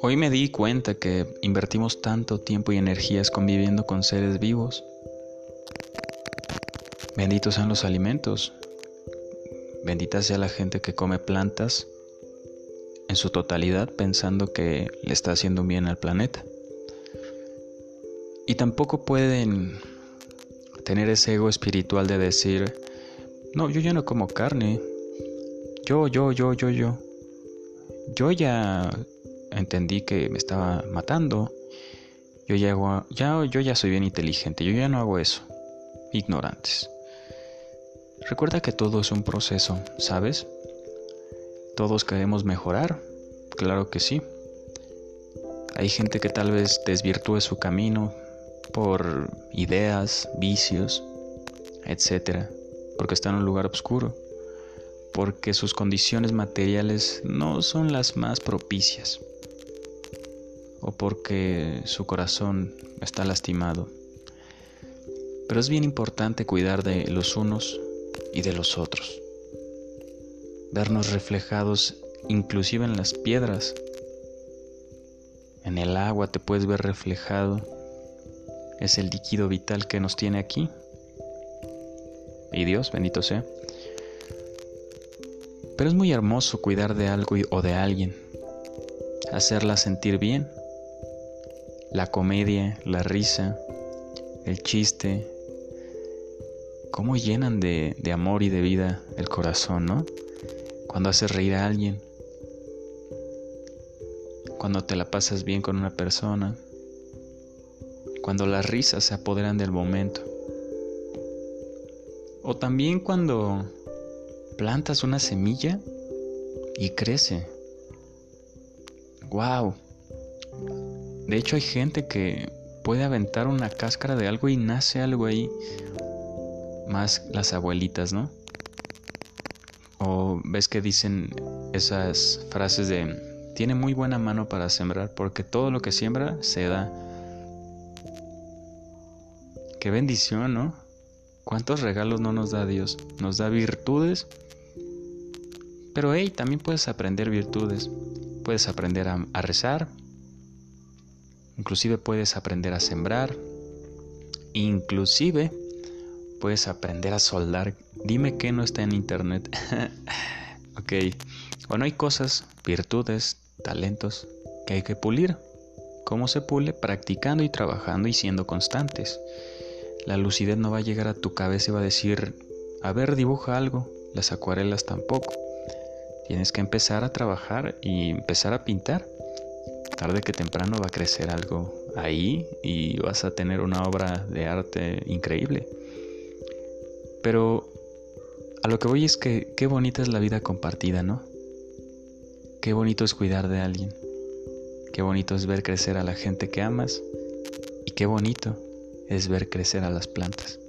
Hoy me di cuenta que invertimos tanto tiempo y energías conviviendo con seres vivos. Benditos sean los alimentos. Bendita sea la gente que come plantas en su totalidad pensando que le está haciendo bien al planeta. Y tampoco pueden tener ese ego espiritual de decir, no, yo ya no como carne. Yo, yo, yo, yo, yo. Yo ya entendí que me estaba matando. Yo ya, hago, ya, yo ya soy bien inteligente, yo ya no hago eso. Ignorantes. Recuerda que todo es un proceso, ¿sabes? Todos queremos mejorar, claro que sí. Hay gente que tal vez desvirtúe su camino por ideas, vicios, etc. Porque está en un lugar oscuro. Porque sus condiciones materiales no son las más propicias o porque su corazón está lastimado. Pero es bien importante cuidar de los unos y de los otros. Vernos reflejados inclusive en las piedras. En el agua te puedes ver reflejado. Es el líquido vital que nos tiene aquí. Y Dios, bendito sea. Pero es muy hermoso cuidar de algo o de alguien. Hacerla sentir bien la comedia, la risa, el chiste, cómo llenan de, amor y de vida el corazón, ¿no? Cuando haces reír a alguien, cuando te la pasas bien con una persona, cuando las risas se apoderan del momento, o también cuando plantas una semilla y crece. ¡Wow! De hecho hay gente que puede aventar una cáscara de algo y nace algo ahí. Más las abuelitas, ¿no? O ves que dicen esas frases de tiene muy buena mano para sembrar porque todo lo que siembra se da. Qué bendición, ¿no? ¿Cuántos regalos no nos da Dios? Nos da virtudes. Pero hey, también puedes aprender virtudes. Puedes aprender a, a rezar, Inclusive puedes aprender a sembrar. Inclusive puedes aprender a soldar. Dime que no está en internet. ok. Bueno, hay cosas, virtudes, talentos que hay que pulir. ¿Cómo se pule? Practicando y trabajando y siendo constantes. La lucidez no va a llegar a tu cabeza y va a decir, a ver, dibuja algo. Las acuarelas tampoco. Tienes que empezar a trabajar y empezar a pintar tarde que temprano va a crecer algo ahí y vas a tener una obra de arte increíble. Pero a lo que voy es que qué bonita es la vida compartida, ¿no? Qué bonito es cuidar de alguien. Qué bonito es ver crecer a la gente que amas. Y qué bonito es ver crecer a las plantas.